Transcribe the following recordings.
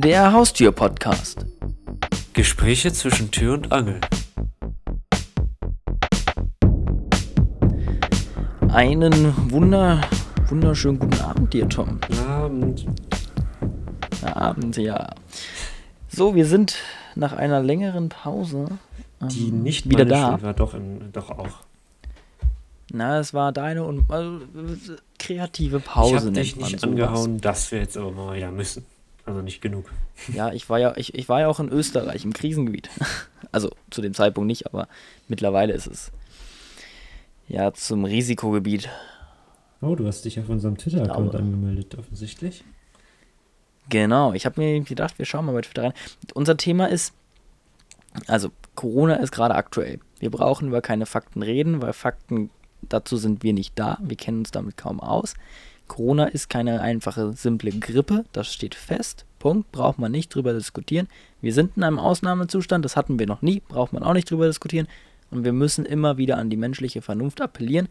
Der Haustür-Podcast. Gespräche zwischen Tür und Angel. Einen wunder, wunderschönen guten Abend dir, Tom. Abend. Abend, ja. So, wir sind nach einer längeren Pause ähm, Die nicht wieder da. War, doch, in, doch auch. Na, es war deine und also, äh, kreative ich Pause habe nennt dich nicht sowas. angehauen, dass wir jetzt aber mal wieder müssen. Also nicht genug. Ja, ich war ja, ich, ich war ja auch in Österreich im Krisengebiet. Also zu dem Zeitpunkt nicht, aber mittlerweile ist es ja zum Risikogebiet. Oh, du hast dich auf unserem Twitter-Account angemeldet, offensichtlich. Genau, ich habe mir gedacht, wir schauen mal bei Twitter rein. Unser Thema ist, also Corona ist gerade aktuell. Wir brauchen über keine Fakten reden, weil Fakten, dazu sind wir nicht da. Wir kennen uns damit kaum aus. Corona ist keine einfache, simple Grippe, das steht fest. Punkt, braucht man nicht drüber diskutieren. Wir sind in einem Ausnahmezustand, das hatten wir noch nie, braucht man auch nicht drüber diskutieren. Und wir müssen immer wieder an die menschliche Vernunft appellieren.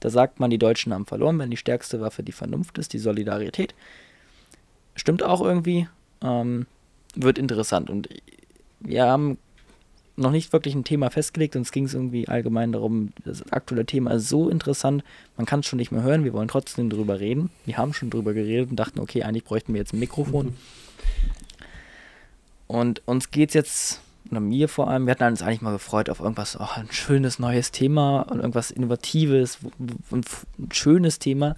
Da sagt man, die Deutschen haben verloren, wenn die stärkste Waffe die Vernunft ist, die Solidarität. Stimmt auch irgendwie. Ähm, wird interessant. Und wir haben noch nicht wirklich ein Thema festgelegt, uns ging es irgendwie allgemein darum, das aktuelle Thema ist so interessant, man kann es schon nicht mehr hören, wir wollen trotzdem drüber reden. Wir haben schon drüber geredet und dachten, okay, eigentlich bräuchten wir jetzt ein Mikrofon. Und uns geht es jetzt, oder mir vor allem, wir hatten uns eigentlich mal gefreut auf irgendwas, oh, ein schönes neues Thema und irgendwas Innovatives, w- ein schönes Thema.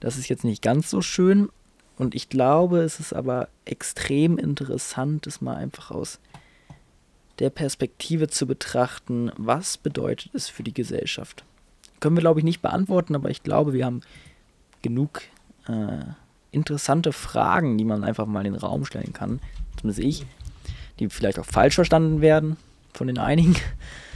Das ist jetzt nicht ganz so schön. Und ich glaube, es ist aber extrem interessant, es mal einfach aus der Perspektive zu betrachten, was bedeutet es für die Gesellschaft. Können wir, glaube ich, nicht beantworten, aber ich glaube, wir haben genug äh, interessante Fragen, die man einfach mal in den Raum stellen kann, zumindest ich, die vielleicht auch falsch verstanden werden von den einigen,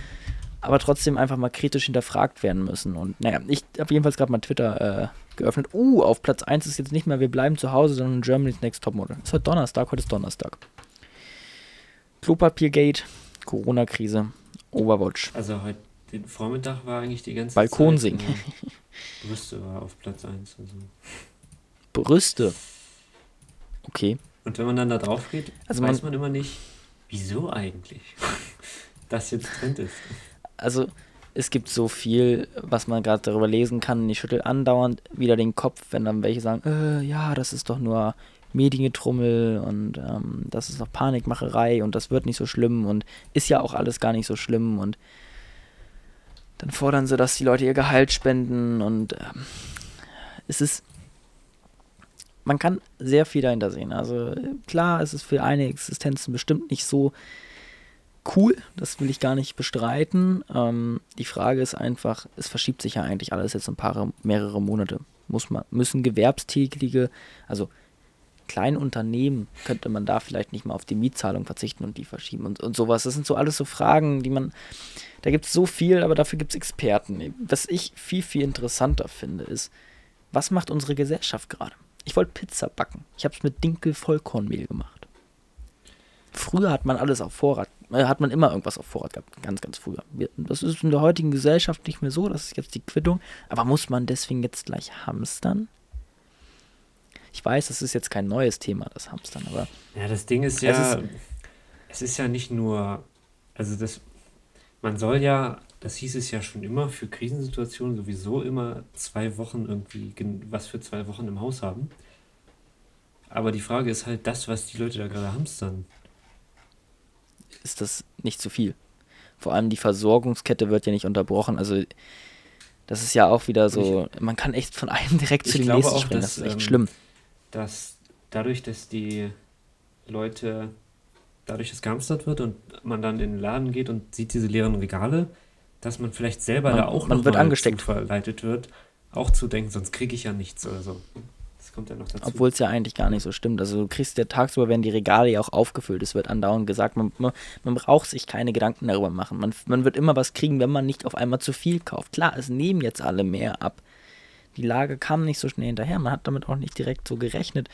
aber trotzdem einfach mal kritisch hinterfragt werden müssen. Und naja, ich habe jedenfalls gerade mal Twitter äh, geöffnet. Uh, auf Platz 1 ist jetzt nicht mehr Wir bleiben zu Hause, sondern Germany's Next Topmodel. Es ist heute Donnerstag, heute ist Donnerstag. Klopapiergate, Corona-Krise, Overwatch. Also heute den Vormittag war eigentlich die ganze Balkonsingen. Zeit. äh, Brüste war auf Platz 1. Also. Brüste. Okay. Und wenn man dann da drauf geht, Also weiß man- man immer nicht, wieso eigentlich das jetzt Trend ist. Also, es gibt so viel, was man gerade darüber lesen kann. Ich schüttel andauernd wieder den Kopf, wenn dann welche sagen, äh, ja, das ist doch nur Mediengetrummel und ähm, das ist doch Panikmacherei und das wird nicht so schlimm und ist ja auch alles gar nicht so schlimm und dann fordern sie, dass die Leute ihr Gehalt spenden und ähm, es ist man kann sehr viel dahinter sehen. Also klar, es ist für eine Existenzen bestimmt nicht so cool, das will ich gar nicht bestreiten. Ähm, die Frage ist einfach, es verschiebt sich ja eigentlich alles jetzt ein paar, mehrere Monate. Muss man, müssen Gewerbstätige, also kleine Unternehmen, könnte man da vielleicht nicht mal auf die Mietzahlung verzichten und die verschieben und, und sowas. Das sind so alles so Fragen, die man, da gibt es so viel, aber dafür gibt es Experten. Was ich viel, viel interessanter finde, ist, was macht unsere Gesellschaft gerade? Ich wollte Pizza backen. Ich habe es mit Dinkel-Vollkornmehl gemacht. Früher hat man alles auf Vorrat, äh, hat man immer irgendwas auf Vorrat gehabt, ganz, ganz früher. Das ist in der heutigen Gesellschaft nicht mehr so, das ist jetzt die Quittung. Aber muss man deswegen jetzt gleich hamstern? Ich weiß, das ist jetzt kein neues Thema, das Hamstern, aber Ja, das Ding ist Es ja, ist- es ist ja nicht nur, also das, man soll ja, das hieß es ja schon immer, für Krisensituationen sowieso immer zwei Wochen irgendwie, gen- was für zwei Wochen im Haus haben. Aber die Frage ist halt das, was die Leute da gerade hamstern. ist das nicht zu viel. Vor allem die Versorgungskette wird ja nicht unterbrochen. Also das ist ja auch wieder so, man kann echt von einem direkt zu dem nächsten auch, springen. dass, Das ist echt ähm, schlimm. Dass dadurch, dass die Leute, dadurch, dass gehamstert wird und man dann in den Laden geht und sieht diese leeren Regale, dass man vielleicht selber Man- da auch man noch wird angesteckt. verleitet wird, auch zu denken, sonst kriege ich ja nichts oder so. Das kommt ja noch dazu. Obwohl es ja eigentlich gar nicht so stimmt. Also du kriegst ja tagsüber, werden die Regale ja auch aufgefüllt. Es wird andauernd gesagt, man, man, man braucht sich keine Gedanken darüber machen. Man, man wird immer was kriegen, wenn man nicht auf einmal zu viel kauft. Klar, es nehmen jetzt alle mehr ab. Die Lage kam nicht so schnell hinterher. Man hat damit auch nicht direkt so gerechnet.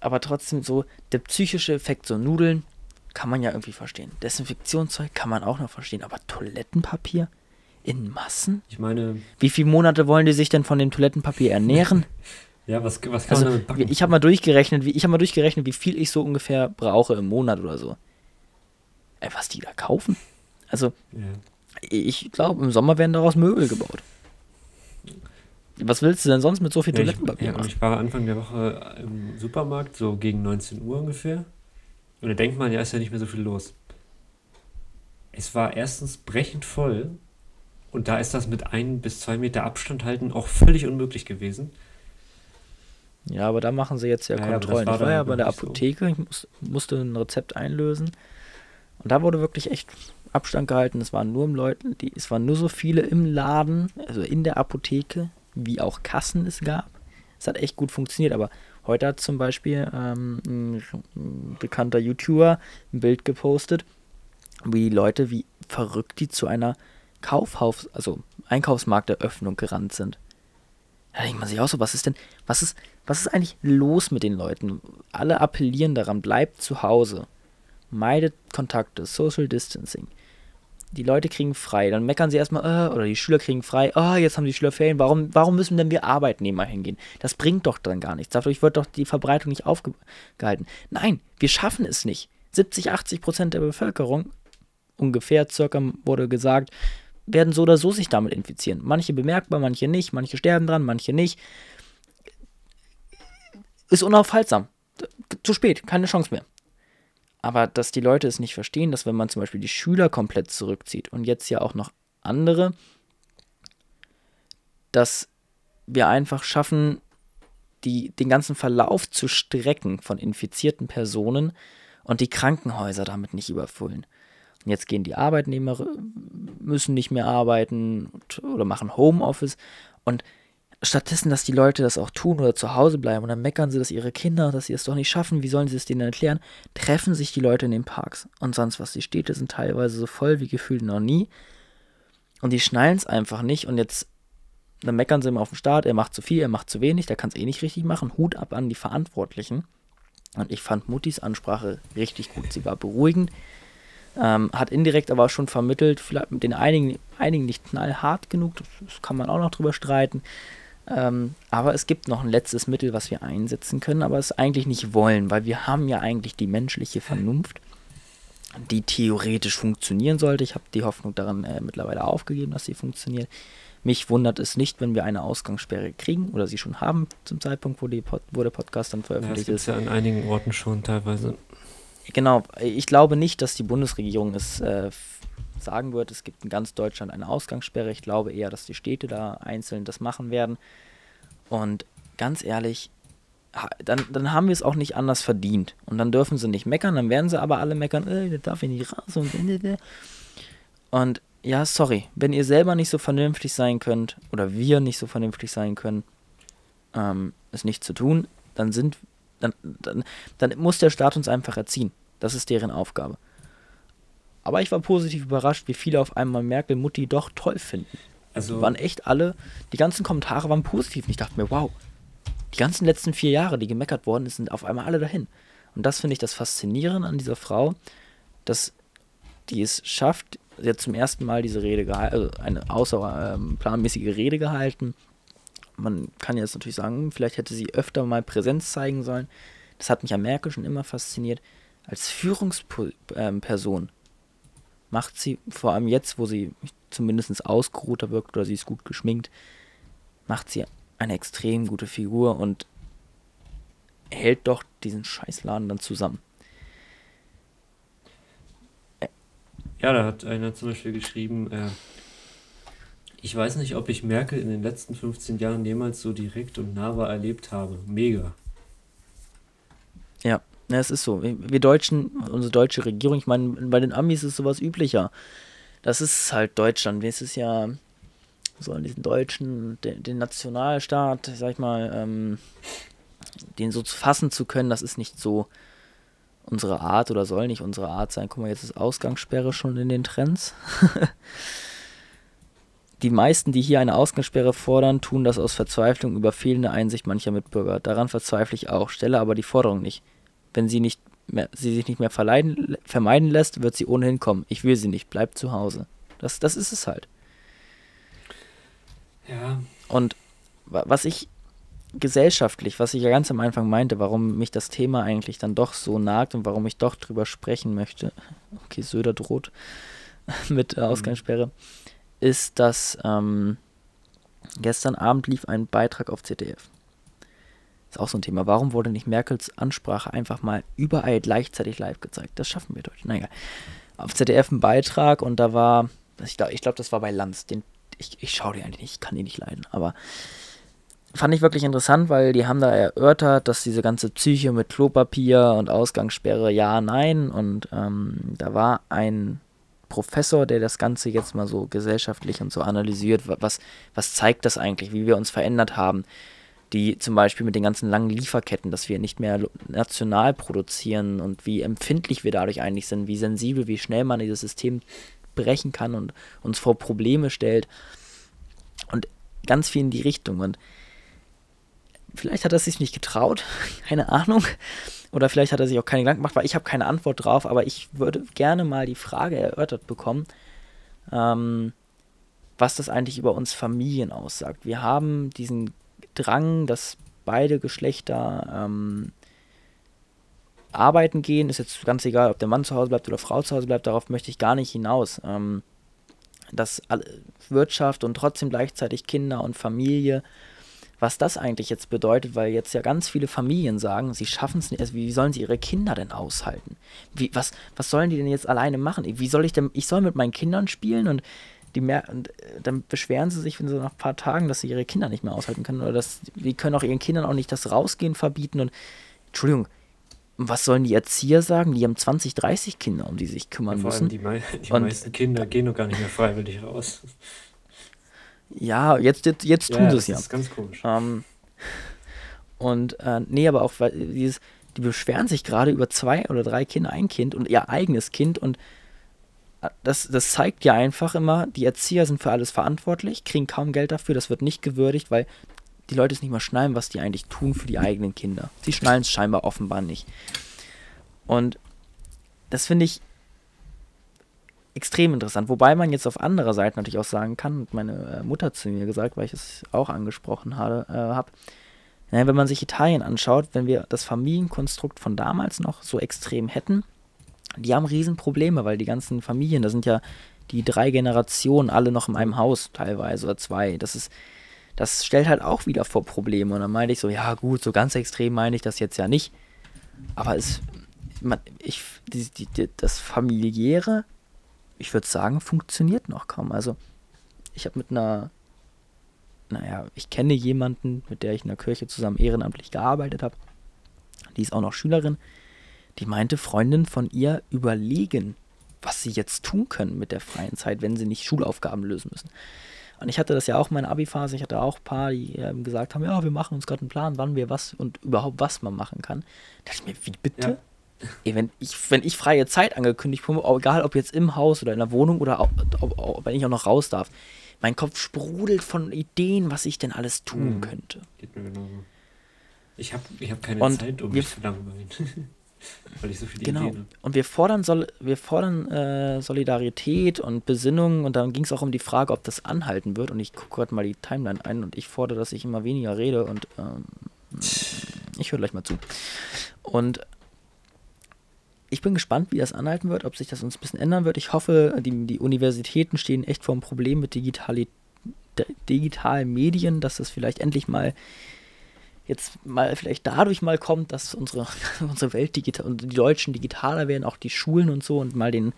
Aber trotzdem so, der psychische Effekt, so Nudeln, kann man ja irgendwie verstehen. Desinfektionszeug kann man auch noch verstehen. Aber Toilettenpapier in Massen? Ich meine, Wie viele Monate wollen die sich denn von dem Toilettenpapier ernähren? Ja, was, was kann also, man damit backen? Ich habe mal durchgerechnet, wie ich habe mal durchgerechnet, wie viel ich so ungefähr brauche im Monat oder so. Ey, was die da kaufen? Also, ja. ich glaube, im Sommer werden daraus Möbel gebaut. Was willst du denn sonst mit so viel ja, Toilettenpapier ich, ja, Ich war Anfang der Woche im Supermarkt, so gegen 19 Uhr ungefähr. Und da denkt man, ja, ist ja nicht mehr so viel los. Es war erstens brechend voll und da ist das mit ein bis zwei Meter Abstand halten auch völlig unmöglich gewesen. Ja, aber da machen sie jetzt ja, ja Kontrollen. Ja, war ich war ja bei der Apotheke, so. ich muss, musste ein Rezept einlösen. Und da wurde wirklich echt Abstand gehalten. Es waren nur Leute, die, es waren nur so viele im Laden, also in der Apotheke, wie auch Kassen es gab. Es hat echt gut funktioniert, aber heute hat zum Beispiel ähm, ein, bekannter YouTuber ein Bild gepostet, wie die Leute wie verrückt die zu einer Kaufhaus, also Einkaufsmarkteröffnung gerannt sind. Da denkt man sich auch so, was ist denn, was ist, was ist eigentlich los mit den Leuten? Alle appellieren daran, bleibt zu Hause. Meidet Kontakte, Social Distancing. Die Leute kriegen frei, dann meckern sie erstmal, äh, oder die Schüler kriegen frei, oh, jetzt haben die Schüler Ferien, warum, warum müssen denn wir Arbeitnehmer hingehen? Das bringt doch dann gar nichts. Dadurch wird doch die Verbreitung nicht aufgehalten. Nein, wir schaffen es nicht. 70, 80 Prozent der Bevölkerung, ungefähr circa wurde gesagt, werden so oder so sich damit infizieren. Manche bemerkbar, manche nicht, manche sterben dran, manche nicht. Ist unaufhaltsam. Zu spät, keine Chance mehr. Aber dass die Leute es nicht verstehen, dass wenn man zum Beispiel die Schüler komplett zurückzieht und jetzt ja auch noch andere, dass wir einfach schaffen, die, den ganzen Verlauf zu strecken von infizierten Personen und die Krankenhäuser damit nicht überfüllen. Und jetzt gehen die Arbeitnehmer, müssen nicht mehr arbeiten oder machen Homeoffice. Und stattdessen, dass die Leute das auch tun oder zu Hause bleiben und dann meckern sie, dass ihre Kinder, dass sie es doch nicht schaffen, wie sollen sie es denen erklären, treffen sich die Leute in den Parks. Und sonst was, die Städte sind teilweise so voll wie gefühlt noch nie. Und die schnallen es einfach nicht. Und jetzt, dann meckern sie immer auf den Start, er macht zu viel, er macht zu wenig, der kann es eh nicht richtig machen. Hut ab an die Verantwortlichen. Und ich fand Muttis Ansprache richtig gut. Sie war beruhigend. Ähm, hat indirekt aber schon vermittelt, vielleicht mit den einigen, einigen nicht knallhart genug, das, das kann man auch noch drüber streiten. Ähm, aber es gibt noch ein letztes Mittel, was wir einsetzen können, aber es eigentlich nicht wollen, weil wir haben ja eigentlich die menschliche Vernunft, die theoretisch funktionieren sollte. Ich habe die Hoffnung daran äh, mittlerweile aufgegeben, dass sie funktioniert. Mich wundert es nicht, wenn wir eine Ausgangssperre kriegen oder sie schon haben zum Zeitpunkt, wo, die Pod wo der Podcast dann veröffentlicht ja, das ist. ja an einigen Orten schon teilweise. Genau, ich glaube nicht, dass die Bundesregierung es äh, sagen wird, es gibt in ganz Deutschland eine Ausgangssperre. Ich glaube eher, dass die Städte da einzeln das machen werden. Und ganz ehrlich, dann, dann haben wir es auch nicht anders verdient. Und dann dürfen sie nicht meckern, dann werden sie aber alle meckern, äh, das darf ich nicht raus und und ja, sorry, wenn ihr selber nicht so vernünftig sein könnt oder wir nicht so vernünftig sein können, ähm, es nicht zu tun, dann sind dann, dann, dann muss der Staat uns einfach erziehen. Das ist deren Aufgabe. Aber ich war positiv überrascht, wie viele auf einmal Merkel Mutti doch toll finden. Also die waren echt alle, die ganzen Kommentare waren positiv. Und ich dachte mir, wow, die ganzen letzten vier Jahre, die gemeckert worden sind, sind auf einmal alle dahin. Und das finde ich das Faszinierende an dieser Frau, dass die es schafft, sie hat zum ersten Mal diese Rede gehalten, also eine außerplanmäßige ähm, Rede gehalten. Man kann jetzt natürlich sagen, vielleicht hätte sie öfter mal Präsenz zeigen sollen. Das hat mich an Merkel schon immer fasziniert. Als Führungsperson macht sie, vor allem jetzt, wo sie zumindest ausgeruhter wirkt oder sie ist gut geschminkt, macht sie eine extrem gute Figur und hält doch diesen Scheißladen dann zusammen. Ja, da hat einer zum Beispiel geschrieben, äh, ich weiß nicht, ob ich Merkel in den letzten 15 Jahren jemals so direkt und nah war erlebt habe. Mega. Ja. Ja, es ist so. Wir Deutschen, unsere deutsche Regierung, ich meine, bei den Amis ist sowas üblicher. Das ist halt Deutschland. Es ist ja so an diesen Deutschen, den, den Nationalstaat, sag ich mal, ähm, den so fassen zu können, das ist nicht so unsere Art oder soll nicht unsere Art sein. Guck mal, jetzt ist Ausgangssperre schon in den Trends. die meisten, die hier eine Ausgangssperre fordern, tun das aus Verzweiflung über fehlende Einsicht mancher Mitbürger. Daran verzweifle ich auch, stelle aber die Forderung nicht. Wenn sie, nicht mehr, sie sich nicht mehr verleiden, vermeiden lässt, wird sie ohnehin kommen. Ich will sie nicht, bleib zu Hause. Das, das ist es halt. Ja. Und was ich gesellschaftlich, was ich ja ganz am Anfang meinte, warum mich das Thema eigentlich dann doch so nagt und warum ich doch drüber sprechen möchte. Okay, Söder droht mit äh, Ausgangssperre, mhm. ist, dass ähm, gestern Abend lief ein Beitrag auf ZDF. Ist auch so ein Thema. Warum wurde nicht Merkels Ansprache einfach mal überall gleichzeitig live gezeigt? Das schaffen wir Deutschen. Naja, auf ZDF ein Beitrag und da war, ich glaube, glaub, das war bei Lanz. Den, ich, ich schaue die eigentlich nicht, ich kann die nicht leiden, aber fand ich wirklich interessant, weil die haben da erörtert, dass diese ganze Psyche mit Klopapier und Ausgangssperre ja, nein. Und ähm, da war ein Professor, der das Ganze jetzt mal so gesellschaftlich und so analysiert. Was, was zeigt das eigentlich, wie wir uns verändert haben? Die zum Beispiel mit den ganzen langen Lieferketten, dass wir nicht mehr national produzieren und wie empfindlich wir dadurch eigentlich sind, wie sensibel, wie schnell man dieses System brechen kann und uns vor Probleme stellt. Und ganz viel in die Richtung. Und Vielleicht hat er sich nicht getraut, keine Ahnung. Oder vielleicht hat er sich auch keine Gedanken gemacht, weil ich habe keine Antwort drauf, aber ich würde gerne mal die Frage erörtert bekommen, ähm, was das eigentlich über uns Familien aussagt. Wir haben diesen Drang, dass beide Geschlechter ähm, arbeiten gehen. Ist jetzt ganz egal, ob der Mann zu Hause bleibt oder Frau zu Hause bleibt, darauf möchte ich gar nicht hinaus. Ähm, dass Wirtschaft und trotzdem gleichzeitig Kinder und Familie was das eigentlich jetzt bedeutet, weil jetzt ja ganz viele Familien sagen, sie schaffen es nicht, also wie sollen sie ihre Kinder denn aushalten? Wie, was, was sollen die denn jetzt alleine machen? Wie soll ich denn, ich soll mit meinen Kindern spielen und die mehr, und äh, dann beschweren sie sich, wenn sie nach ein paar Tagen, dass sie ihre Kinder nicht mehr aushalten können oder dass die können auch ihren Kindern auch nicht das Rausgehen verbieten und Entschuldigung, was sollen die Erzieher sagen? Die haben 20, 30 Kinder, um die sich kümmern ja, vor müssen. Allem die, mei die meisten Kinder gehen doch gar nicht mehr freiwillig raus. Ja, jetzt, jetzt, jetzt tun ja, sie es ja. Das ist ganz komisch. Ähm, und äh, nee, aber auch weil dieses, die beschweren sich gerade über zwei oder drei Kinder, ein Kind und ihr eigenes Kind und das, das zeigt ja einfach immer, die Erzieher sind für alles verantwortlich, kriegen kaum Geld dafür, das wird nicht gewürdigt, weil die Leute es nicht mal schnallen, was die eigentlich tun für die eigenen Kinder. Sie schnallen es scheinbar offenbar nicht. Und das finde ich extrem interessant. Wobei man jetzt auf anderer Seite natürlich auch sagen kann, und meine äh, Mutter zu mir gesagt, weil ich es auch angesprochen habe, äh, hab, wenn man sich Italien anschaut, wenn wir das Familienkonstrukt von damals noch so extrem hätten, die haben Riesenprobleme, weil die ganzen Familien, da sind ja die drei Generationen alle noch in einem Haus teilweise oder zwei. Das ist, das stellt halt auch wieder vor Probleme. Und dann meinte ich so, ja gut, so ganz extrem meine ich das jetzt ja nicht. Aber es, man, ich, die, die, das familiäre ich würde sagen, funktioniert noch kaum. Also ich habe mit einer, naja, ich kenne jemanden, mit der ich in der Kirche zusammen ehrenamtlich gearbeitet habe. Die ist auch noch Schülerin. Die meinte, Freundinnen von ihr überlegen, was sie jetzt tun können mit der freien Zeit, wenn sie nicht Schulaufgaben lösen müssen. Und ich hatte das ja auch in meiner Abi-Phase. Ich hatte auch ein paar, die ähm, gesagt haben: Ja, wir machen uns gerade einen Plan, wann wir was und überhaupt was man machen kann. Da dachte ich mir: Wie bitte? Ja. Ey, wenn ich, wenn ich freie Zeit angekündigt bekomme, egal ob jetzt im Haus oder in der Wohnung oder ob, ob, ob, wenn ich auch noch raus darf, mein Kopf sprudelt von Ideen, was ich denn alles tun mhm. könnte. Geht mir genauso. Ich habe ich hab keine Und Zeit, um mich zu langweilen. Weil ich so viele genau. Ideen habe. Und wir fordern, Sol wir fordern äh, Solidarität und Besinnung und dann ging es auch um die Frage, ob das anhalten wird. Und ich gucke gerade mal die Timeline ein und ich fordere, dass ich immer weniger rede und ähm, ich höre gleich mal zu. Und ich bin gespannt, wie das anhalten wird, ob sich das uns ein bisschen ändern wird. Ich hoffe, die, die Universitäten stehen echt vor einem Problem mit digitali digitalen Medien, dass das vielleicht endlich mal jetzt mal vielleicht dadurch mal kommt, dass unsere, unsere Welt digital und die Deutschen digitaler werden, auch die Schulen und so und mal den,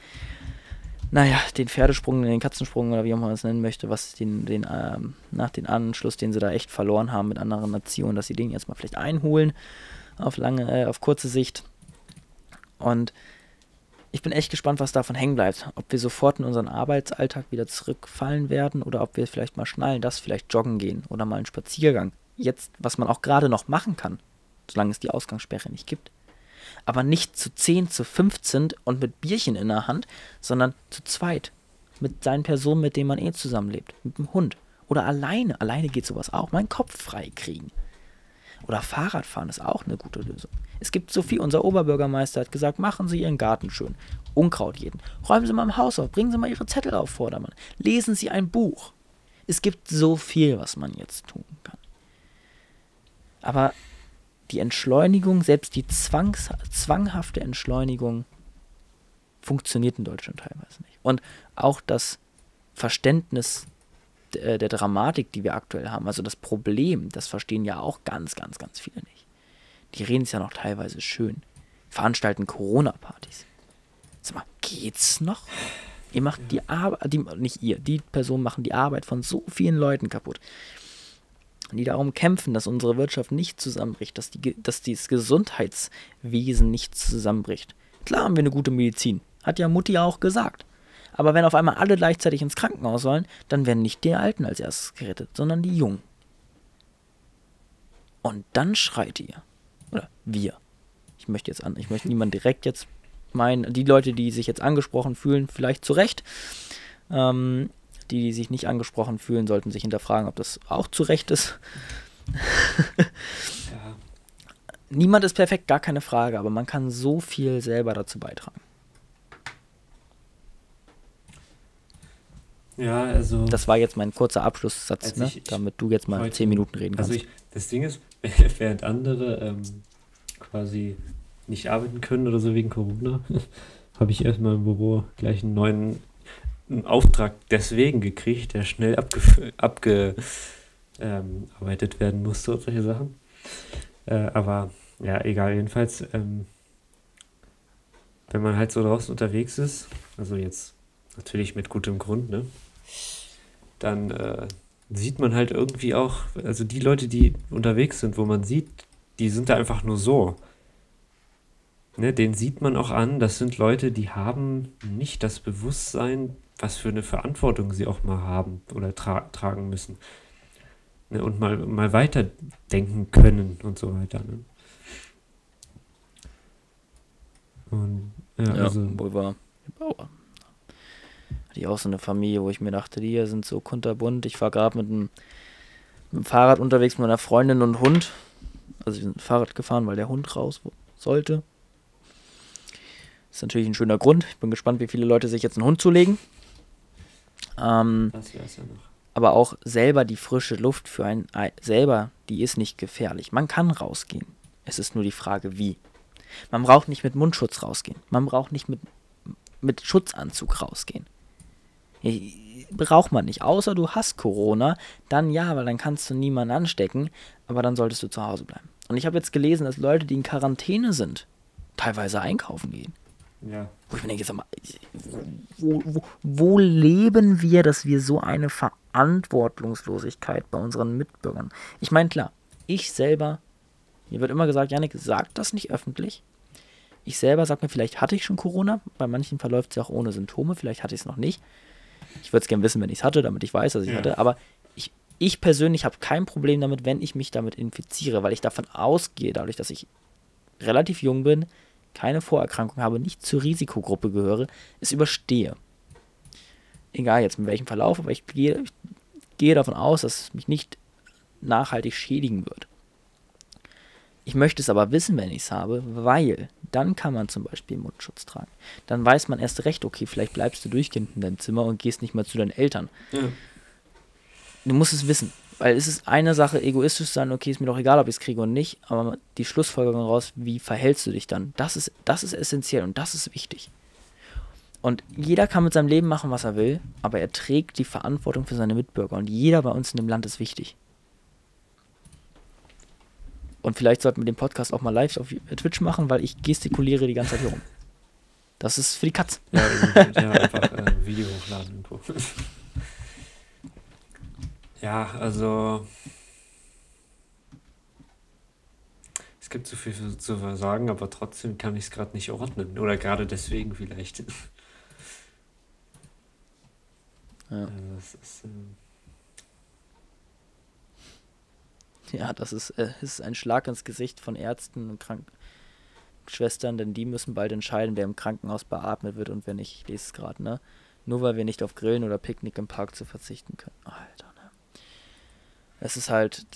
naja, den Pferdesprung, den Katzensprung oder wie auch man es nennen möchte, was den, den, ähm, nach den Anschluss, den sie da echt verloren haben mit anderen Nationen, dass sie den jetzt mal vielleicht einholen auf lange, äh, auf kurze Sicht. Und ich bin echt gespannt, was davon hängen bleibt. Ob wir sofort in unseren Arbeitsalltag wieder zurückfallen werden oder ob wir vielleicht mal schnallen, dass vielleicht joggen gehen oder mal einen Spaziergang. Jetzt, was man auch gerade noch machen kann, solange es die Ausgangssperre nicht gibt. Aber nicht zu 10, zu 15 und mit Bierchen in der Hand, sondern zu zweit. Mit seinen Personen, mit denen man eh zusammenlebt. Mit dem Hund. Oder alleine. Alleine geht sowas auch. Meinen Kopf frei kriegen. Oder Fahrradfahren ist auch eine gute Lösung. Es gibt so viel. Unser Oberbürgermeister hat gesagt, machen Sie Ihren Garten schön. Unkraut jeden. Räumen Sie mal im Haus auf. Bringen Sie mal Ihre Zettel auf Vordermann. Lesen Sie ein Buch. Es gibt so viel, was man jetzt tun kann. Aber die Entschleunigung, selbst die zwangs zwanghafte Entschleunigung, funktioniert in Deutschland teilweise nicht. Und auch das Verständnis der, der Dramatik, die wir aktuell haben, also das Problem, das verstehen ja auch ganz, ganz, ganz viele nicht. Die reden es ja noch teilweise schön. Veranstalten Corona-Partys. Sag mal, geht's noch? Ihr macht die Arbeit, nicht ihr, die Personen machen die Arbeit von so vielen Leuten kaputt. Die darum kämpfen, dass unsere Wirtschaft nicht zusammenbricht, dass, die, dass das Gesundheitswesen nicht zusammenbricht. Klar haben wir eine gute Medizin. Hat ja Mutti auch gesagt. Aber wenn auf einmal alle gleichzeitig ins Krankenhaus sollen, dann werden nicht die Alten als erstes gerettet, sondern die Jungen. Und dann schreit ihr. Oder wir. Ich möchte jetzt an, ich möchte niemand direkt jetzt meinen, die Leute, die sich jetzt angesprochen fühlen, vielleicht zu Recht. Ähm, die, die sich nicht angesprochen fühlen, sollten sich hinterfragen, ob das auch zu Recht ist. ja. Niemand ist perfekt, gar keine Frage, aber man kann so viel selber dazu beitragen. Ja, also. Das war jetzt mein kurzer Abschlusssatz, ne? Ich, damit du jetzt mal heute, zehn Minuten reden kannst. Also ich, das Ding ist, während andere ähm, quasi nicht arbeiten können oder so wegen Corona, habe ich erstmal im Büro gleich einen neuen Auftrag deswegen gekriegt, der schnell abgearbeitet abge, ähm, werden musste und solche Sachen. Äh, aber ja, egal, jedenfalls, ähm, wenn man halt so draußen unterwegs ist, also jetzt natürlich mit gutem Grund, ne? Dann äh, sieht man halt irgendwie auch, also die Leute, die unterwegs sind, wo man sieht, die sind da einfach nur so. Ne, den sieht man auch an, das sind Leute, die haben nicht das Bewusstsein, was für eine Verantwortung sie auch mal haben oder tra tragen müssen. Ne, und mal, mal weiterdenken können und so weiter. Ne? Und ja, ja also, wohl war. Bauer hatte ich auch so eine Familie, wo ich mir dachte, die sind so kunterbunt. Ich war gerade mit, mit dem Fahrrad unterwegs mit meiner Freundin und Hund. Also wir sind Fahrrad gefahren, weil der Hund raus sollte. Das ist natürlich ein schöner Grund. Ich bin gespannt, wie viele Leute sich jetzt einen Hund zulegen. Ähm, das wär's ja noch. Aber auch selber die frische Luft für einen selber, die ist nicht gefährlich. Man kann rausgehen. Es ist nur die Frage, wie. Man braucht nicht mit Mundschutz rausgehen. Man braucht nicht mit, mit Schutzanzug rausgehen. Braucht man nicht. Außer du hast Corona, dann ja, weil dann kannst du niemanden anstecken, aber dann solltest du zu Hause bleiben. Und ich habe jetzt gelesen, dass Leute, die in Quarantäne sind, teilweise einkaufen gehen. Ja. Wo ich mir denke, sag mal, wo, wo, wo leben wir, dass wir so eine Verantwortungslosigkeit bei unseren Mitbürgern? Ich meine, klar, ich selber, mir wird immer gesagt, Janik, sag das nicht öffentlich. Ich selber sag mir, vielleicht hatte ich schon Corona. Bei manchen verläuft es ja auch ohne Symptome, vielleicht hatte ich es noch nicht. Ich würde es gerne wissen, wenn ich es hatte, damit ich weiß, dass ich ja. hatte. Aber ich, ich persönlich habe kein Problem damit, wenn ich mich damit infiziere, weil ich davon ausgehe, dadurch, dass ich relativ jung bin, keine Vorerkrankung habe, nicht zur Risikogruppe gehöre, es überstehe. Egal jetzt mit welchem Verlauf, aber ich gehe, ich gehe davon aus, dass es mich nicht nachhaltig schädigen wird. Ich möchte es aber wissen, wenn ich es habe, weil dann kann man zum Beispiel Mundschutz tragen. Dann weiß man erst recht, okay, vielleicht bleibst du durchgehend in deinem Zimmer und gehst nicht mal zu deinen Eltern. Ja. Du musst es wissen, weil es ist eine Sache, egoistisch sein, okay, ist mir doch egal, ob ich es kriege oder nicht, aber die Schlussfolgerung raus, wie verhältst du dich dann? Das ist, das ist essentiell und das ist wichtig. Und jeder kann mit seinem Leben machen, was er will, aber er trägt die Verantwortung für seine Mitbürger und jeder bei uns in dem Land ist wichtig. Und vielleicht sollten wir den Podcast auch mal live auf Twitch machen, weil ich gestikuliere die ganze Zeit hier rum. Das ist für die Katz. Ja, ja einfach äh, Video hochladen. Ja, also es gibt so viel zu versagen, aber trotzdem kann ich es gerade nicht ordnen. Oder gerade deswegen vielleicht. Ja. Das ist, äh, Ja, das ist, äh, ist ein Schlag ins Gesicht von Ärzten und Krankenschwestern, denn die müssen bald entscheiden, wer im Krankenhaus beatmet wird und wer nicht. Ich lese es gerade, ne? Nur weil wir nicht auf Grillen oder Picknick im Park zu verzichten können. Alter? Es ist halt.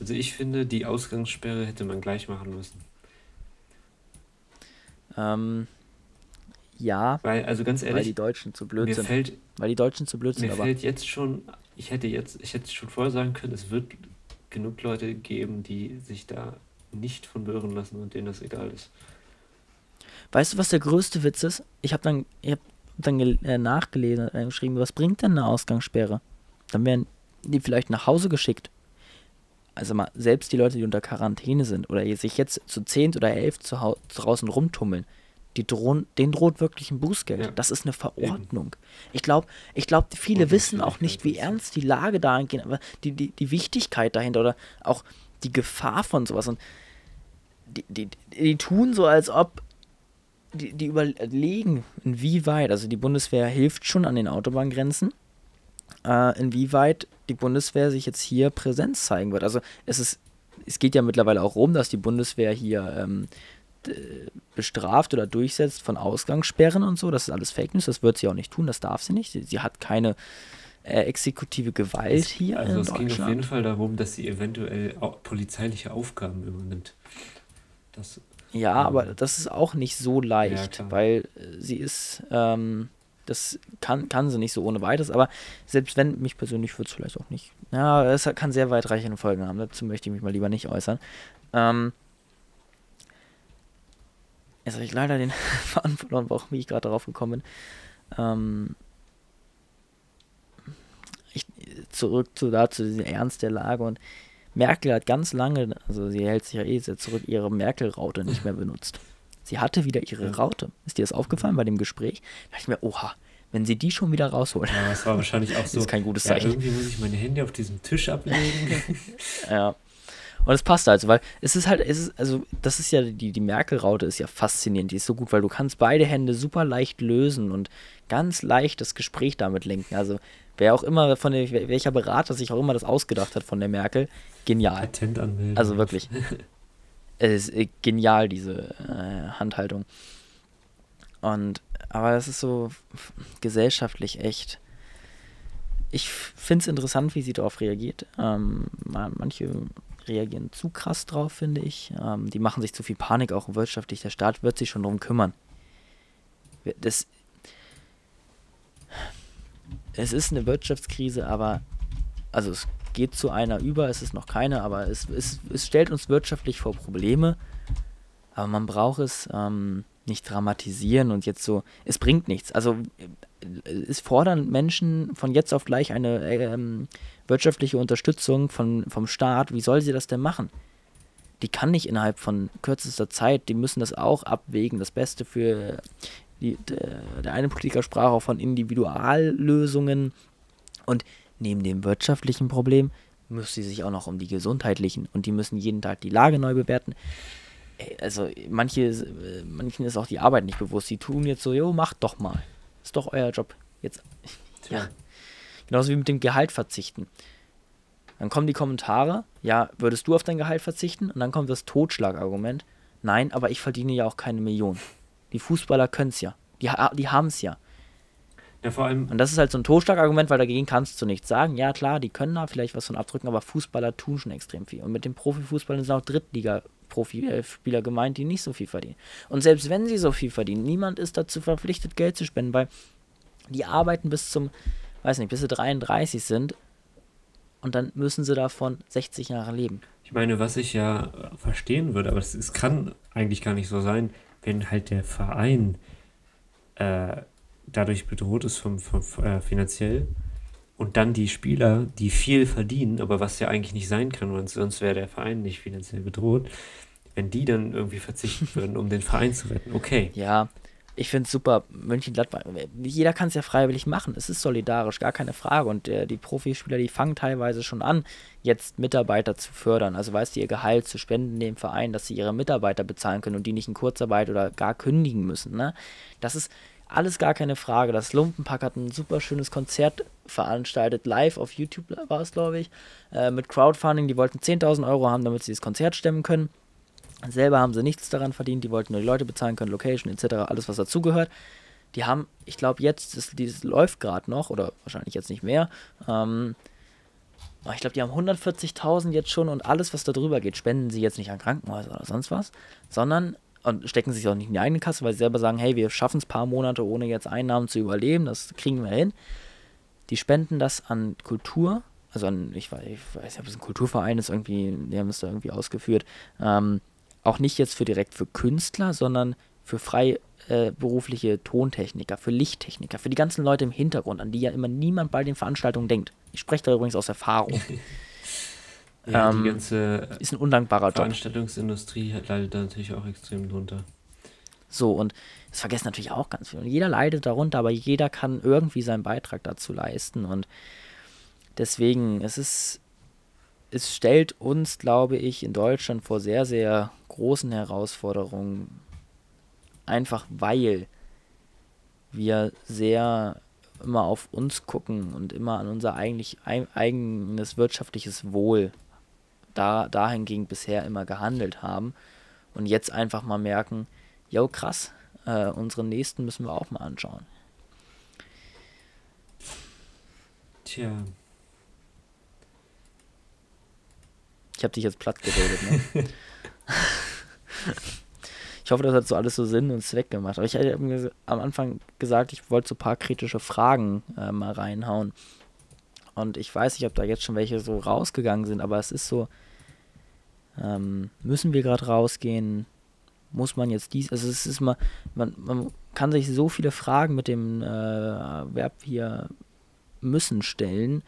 Also ich finde, die Ausgangssperre hätte man gleich machen müssen. Ähm, ja. Weil, also ganz ehrlich. Weil die Deutschen zu blöd sind. Fällt, weil die Deutschen zu blöd sind. Mir aber. fällt jetzt schon, ich hätte jetzt, ich hätte schon vorher sagen können, es wird genug Leute geben, die sich da nicht von beirren lassen und denen das egal ist. Weißt du, was der größte Witz ist? Ich habe dann, ich hab dann äh, nachgelesen, äh, geschrieben, was bringt denn eine Ausgangssperre? Dann werden die vielleicht nach Hause geschickt. Also mal, selbst die Leute, die unter Quarantäne sind oder sich jetzt zu zehnt oder elf zu draußen rumtummeln, die drohen, denen droht wirklich ein Bußgeld. Ja. Das ist eine Verordnung. Eben. Ich glaube, ich glaub, viele Und wissen auch nicht, wie ernst die Lage da angeht, aber die, die, die Wichtigkeit dahinter oder auch die Gefahr von sowas. Und die, die, die tun so, als ob die, die überlegen, inwieweit, also die Bundeswehr hilft schon an den Autobahngrenzen, äh, inwieweit die Bundeswehr sich jetzt hier Präsenz zeigen wird. Also es ist, es geht ja mittlerweile auch rum, dass die Bundeswehr hier ähm, bestraft oder durchsetzt von Ausgangssperren und so. Das ist alles Fake News, das wird sie auch nicht tun, das darf sie nicht. Sie, sie hat keine äh, exekutive Gewalt es, hier. Also es ging auf jeden Fall darum, dass sie eventuell polizeiliche Aufgaben übernimmt. Das ja, aber das ist auch nicht so leicht, ja, weil äh, sie ist, ähm, das kann, kann sie nicht so ohne weiteres, aber selbst wenn, mich persönlich würde es vielleicht auch nicht. Ja, es kann sehr weitreichende Folgen haben, dazu möchte ich mich mal lieber nicht äußern. Ähm, jetzt habe ich leider den Faden verloren, warum ich gerade darauf gekommen bin. Ähm, ich, zurück zu dazu, diesem Ernst der Lage und Merkel hat ganz lange, also sie hält sich ja eh sehr zurück, ihre Merkel-Raute nicht mehr benutzt. Sie hatte wieder ihre Raute. Ist dir das aufgefallen bei dem Gespräch? Da dachte ich mir, oha, wenn sie die schon wieder rausholen. Ja, das war wahrscheinlich auch so. ist kein gutes Zeichen. Ja, irgendwie muss ich meine Hände auf diesem Tisch ablegen. ja. Und es passt also, weil es ist halt, es ist, also das ist ja, die, die Merkel-Raute ist ja faszinierend, die ist so gut, weil du kannst beide Hände super leicht lösen und ganz leicht das Gespräch damit lenken. Also wer auch immer, von der, welcher Berater sich auch immer das ausgedacht hat von der Merkel, genial. Patent anmelden. Also wirklich. es ist genial, diese äh, Handhaltung. Und, aber es ist so gesellschaftlich echt. Ich finde es interessant, wie sie darauf reagiert. Ähm, manche reagieren zu krass drauf, finde ich. Ähm, die machen sich zu viel Panik, auch wirtschaftlich. Der Staat wird sich schon darum kümmern. Das, es ist eine Wirtschaftskrise, aber also es geht zu einer über, es ist noch keine, aber es, es, es stellt uns wirtschaftlich vor Probleme. Aber man braucht es ähm, nicht dramatisieren und jetzt so, es bringt nichts. Also äh, es fordern Menschen von jetzt auf gleich eine ähm, wirtschaftliche Unterstützung von, vom Staat. Wie soll sie das denn machen? Die kann nicht innerhalb von kürzester Zeit, die müssen das auch abwägen, das Beste für die, der, der eine Politiker sprach auch von Individuallösungen und neben dem wirtschaftlichen Problem müssen sie sich auch noch um die gesundheitlichen und die müssen jeden Tag die Lage neu bewerten. Also manche, manchen ist auch die Arbeit nicht bewusst. Die tun jetzt so, jo, macht doch mal. Ist doch euer Job. Jetzt. Ja. Genauso wie mit dem Gehalt verzichten. Dann kommen die Kommentare, ja, würdest du auf dein Gehalt verzichten? Und dann kommt das Totschlagargument. Nein, aber ich verdiene ja auch keine Million. Die Fußballer können es ja. Die, die haben es ja. Ja, vor allem. Und das ist halt so ein Totschlagargument, weil dagegen kannst du nichts sagen. Ja, klar, die können da vielleicht was von abdrücken, aber Fußballer tun schon extrem viel. Und mit den Profifußballern sind auch Drittliga-Profispieler gemeint, die nicht so viel verdienen. Und selbst wenn sie so viel verdienen, niemand ist dazu verpflichtet, Geld zu spenden, weil die arbeiten bis zum, weiß nicht, bis sie 33 sind und dann müssen sie davon 60 Jahre leben. Ich meine, was ich ja verstehen würde, aber es, es kann eigentlich gar nicht so sein, wenn halt der Verein äh, dadurch bedroht ist vom, vom äh, finanziell und dann die Spieler, die viel verdienen, aber was ja eigentlich nicht sein kann, sonst wäre der Verein nicht finanziell bedroht, wenn die dann irgendwie verzichten würden, um den Verein zu retten. Okay. Ja, ich finde es super. Mönchengladbach, jeder kann es ja freiwillig machen. Es ist solidarisch, gar keine Frage. Und äh, die Profispieler, die fangen teilweise schon an, jetzt Mitarbeiter zu fördern. Also weißt du, ihr Gehalt zu spenden dem Verein, dass sie ihre Mitarbeiter bezahlen können und die nicht in Kurzarbeit oder gar kündigen müssen. Ne? Das ist alles gar keine Frage. Das Lumpenpack hat ein super schönes Konzert veranstaltet, live auf YouTube war es, glaube ich, äh, mit Crowdfunding. Die wollten 10.000 Euro haben, damit sie das Konzert stemmen können. Selber haben sie nichts daran verdient, die wollten nur die Leute bezahlen können, Location etc., alles was dazugehört. Die haben, ich glaube jetzt, das, dieses läuft gerade noch, oder wahrscheinlich jetzt nicht mehr. Ähm, ich glaube, die haben 140.000 jetzt schon und alles, was da drüber geht, spenden sie jetzt nicht an Krankenhäuser oder sonst was, sondern und stecken sich auch nicht in die eigene Kasse, weil sie selber sagen, hey, wir schaffen es paar Monate ohne jetzt Einnahmen zu überleben, das kriegen wir hin. Die spenden das an Kultur, also ein, ich, weiß, ich weiß nicht, ob es ein Kulturverein ist, irgendwie, die haben es da irgendwie ausgeführt, ähm, auch nicht jetzt für direkt für Künstler, sondern für freiberufliche äh, Tontechniker, für Lichttechniker, für die ganzen Leute im Hintergrund, an die ja immer niemand bei den Veranstaltungen denkt. Ich spreche da übrigens aus Erfahrung. ja, ähm, die ganze ist ein undankbarer Veranstaltungsindustrie Job. leidet da natürlich auch extrem drunter. So, und das vergessen natürlich auch ganz viele. Und jeder leidet darunter, aber jeder kann irgendwie seinen Beitrag dazu leisten. Und deswegen, es ist, es stellt uns, glaube ich, in Deutschland vor sehr, sehr großen Herausforderungen. Einfach weil wir sehr immer auf uns gucken und immer an unser eigentlich eigenes wirtschaftliches Wohl da, dahingegen bisher immer gehandelt haben und jetzt einfach mal merken, jo krass, äh, unseren nächsten müssen wir auch mal anschauen. Tja. Ich habe dich jetzt platt geredet, ne? ich hoffe, das hat so alles so Sinn und Zweck gemacht. Aber ich habe mir am Anfang gesagt, ich wollte so ein paar kritische Fragen äh, mal reinhauen. Und ich weiß nicht, ob da jetzt schon welche so rausgegangen sind, aber es ist so, ähm, müssen wir gerade rausgehen? muss man jetzt dies, also es ist mal, man, man kann sich so viele Fragen mit dem äh, Verb hier müssen stellen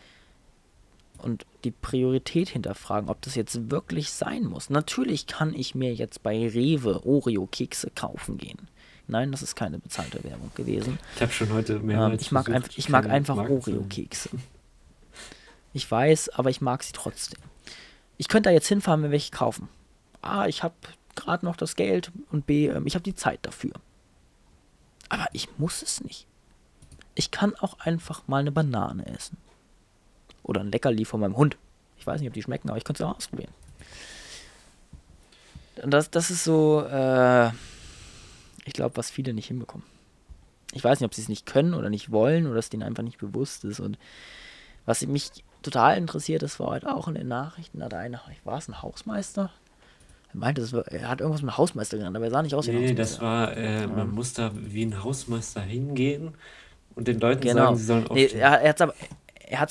und die Priorität hinterfragen, ob das jetzt wirklich sein muss. Natürlich kann ich mir jetzt bei Rewe Oreo-Kekse kaufen gehen. Nein, das ist keine bezahlte Werbung gewesen. Ich habe schon heute mehr. Ähm, ich mag, einfach, ich mag einfach Oreo-Kekse. Ich weiß, aber ich mag sie trotzdem. Ich könnte da jetzt hinfahren, mir welche kaufen. Ah, ich habe gerade noch das Geld und B, ähm, ich habe die Zeit dafür. Aber ich muss es nicht. Ich kann auch einfach mal eine Banane essen. Oder ein Leckerli von meinem Hund. Ich weiß nicht, ob die schmecken, aber ich könnte es auch ausprobieren. Und das, das ist so, äh, ich glaube, was viele nicht hinbekommen. Ich weiß nicht, ob sie es nicht können oder nicht wollen oder es denen einfach nicht bewusst ist. Und was mich total interessiert, das war heute auch in den Nachrichten, da einer, war es ein Hausmeister, er meinte, er hat irgendwas mit einem Hausmeister genannt, aber er sah nicht aus wie ein nee, Hausmeister. das war, äh, man ähm. muss da wie ein Hausmeister hingehen und den Leuten genau. sagen, sie sollen aufstehen. Nee, er, er hat es aber,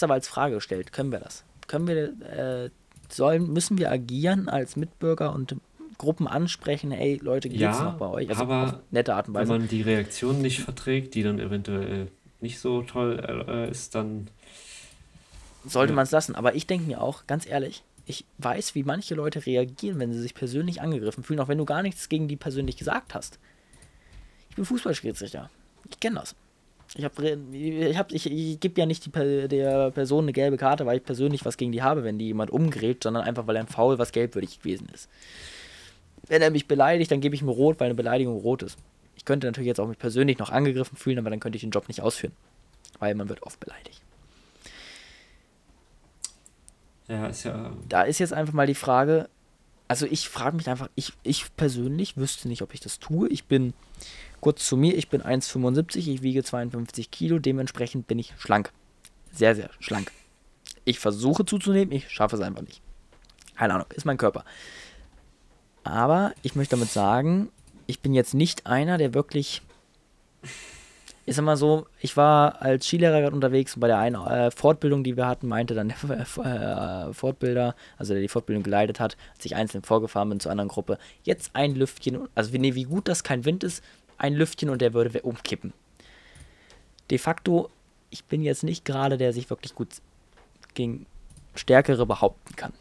aber als Frage gestellt, können wir das? Können wir, äh, sollen, müssen wir agieren als Mitbürger und Gruppen ansprechen, ey Leute, geht's ja, noch bei euch? Also aber nette Art und Weise. wenn man die Reaktion nicht verträgt, die dann eventuell nicht so toll äh, ist, dann sollte ja. man es lassen. Aber ich denke mir auch, ganz ehrlich, ich weiß, wie manche Leute reagieren, wenn sie sich persönlich angegriffen fühlen, auch wenn du gar nichts gegen die persönlich gesagt hast. Ich bin Fußballschiedsrichter. Ich kenne das. Ich, hab, ich, hab, ich, ich gebe ja nicht die, der Person eine gelbe Karte, weil ich persönlich was gegen die habe, wenn die jemand umgräbt, sondern einfach, weil ein Foul was gelbwürdig gewesen ist. Wenn er mich beleidigt, dann gebe ich ihm rot, weil eine Beleidigung rot ist. Ich könnte natürlich jetzt auch mich persönlich noch angegriffen fühlen, aber dann könnte ich den Job nicht ausführen. Weil man wird oft beleidigt. Ja, ist ja. Da ist jetzt einfach mal die Frage, also ich frage mich einfach, ich, ich persönlich wüsste nicht, ob ich das tue. Ich bin, kurz zu mir, ich bin 1,75, ich wiege 52 Kilo, dementsprechend bin ich schlank. Sehr, sehr schlank. Ich versuche zuzunehmen, ich schaffe es einfach nicht. Keine Ahnung, ist mein Körper. Aber ich möchte damit sagen, ich bin jetzt nicht einer, der wirklich ich sag mal so, ich war als Skilehrer gerade unterwegs und bei der einen äh, Fortbildung, die wir hatten, meinte dann der äh, Fortbilder, also der die Fortbildung geleitet hat, als ich einzeln vorgefahren bin zur anderen Gruppe, jetzt ein Lüftchen, also nee, wie gut das kein Wind ist, ein Lüftchen und der würde umkippen. De facto, ich bin jetzt nicht gerade, der sich wirklich gut gegen Stärkere behaupten kann.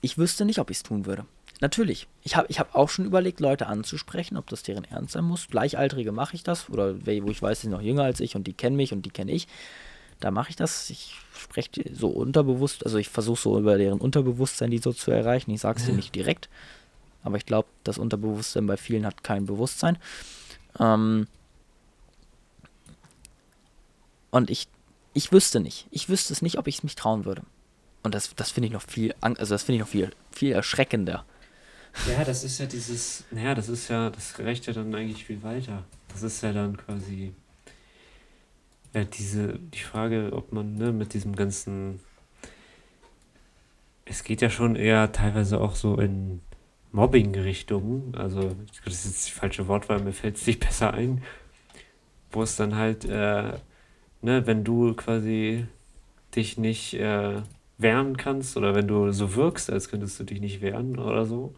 Ich wüsste nicht, ob ich es tun würde. Natürlich. Ich habe ich hab auch schon überlegt, Leute anzusprechen, ob das deren Ernst sein muss. Gleichaltrige mache ich das. Oder wo ich weiß, die sind noch jünger als ich und die kennen mich und die kenne ich. Da mache ich das. Ich spreche so unterbewusst, also ich versuche so über deren Unterbewusstsein die so zu erreichen. Ich sage es dir nicht direkt. Aber ich glaube, das Unterbewusstsein bei vielen hat kein Bewusstsein. Ähm und ich, ich wüsste nicht. Ich wüsste es nicht, ob ich es mich trauen würde. Und das, das finde ich noch viel, also das finde ich noch viel, viel erschreckender. Ja, das ist ja dieses, naja, das ist ja, das reicht ja dann eigentlich viel weiter. Das ist ja dann quasi, ja, diese, die Frage, ob man, ne, mit diesem ganzen, es geht ja schon eher teilweise auch so in Mobbing-Richtungen, also, das ist jetzt die falsche Wortwahl, mir fällt es nicht besser ein, wo es dann halt, äh, ne, wenn du quasi dich nicht äh, wehren kannst oder wenn du so wirkst, als könntest du dich nicht wehren oder so,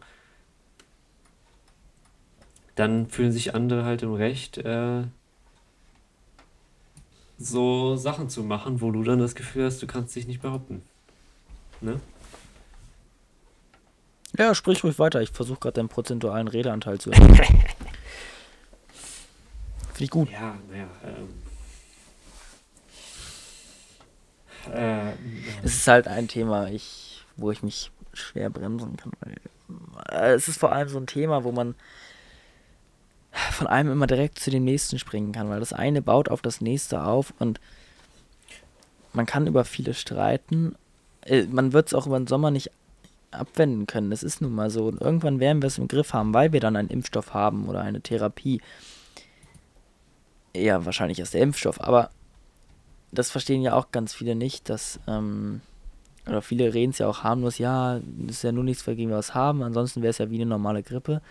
dann fühlen sich andere halt im Recht, äh, so Sachen zu machen, wo du dann das Gefühl hast, du kannst dich nicht behaupten. Ne? Ja, sprich ruhig weiter. Ich versuche gerade deinen prozentualen Redeanteil zu erhöhen. Finde ich gut. Ja, naja. Ähm, äh, Es ist halt ein Thema, ich, wo ich mich schwer bremsen kann. Weil, äh, es ist vor allem so ein Thema, wo man von einem immer direkt zu dem nächsten springen kann, weil das eine baut auf das nächste auf und man kann über viele streiten. Äh, Man wird es auch über den Sommer nicht abwenden können. Das ist nun mal so. Und irgendwann werden wir es im Griff haben, weil wir dann einen Impfstoff haben oder eine Therapie. Ja, wahrscheinlich ist der Impfstoff, aber das verstehen ja auch ganz viele nicht, dass, ähm, oder viele reden es ja auch harmlos, ja, das ist ja nur nichts, gegen wir was haben, ansonsten wäre es ja wie eine normale Grippe.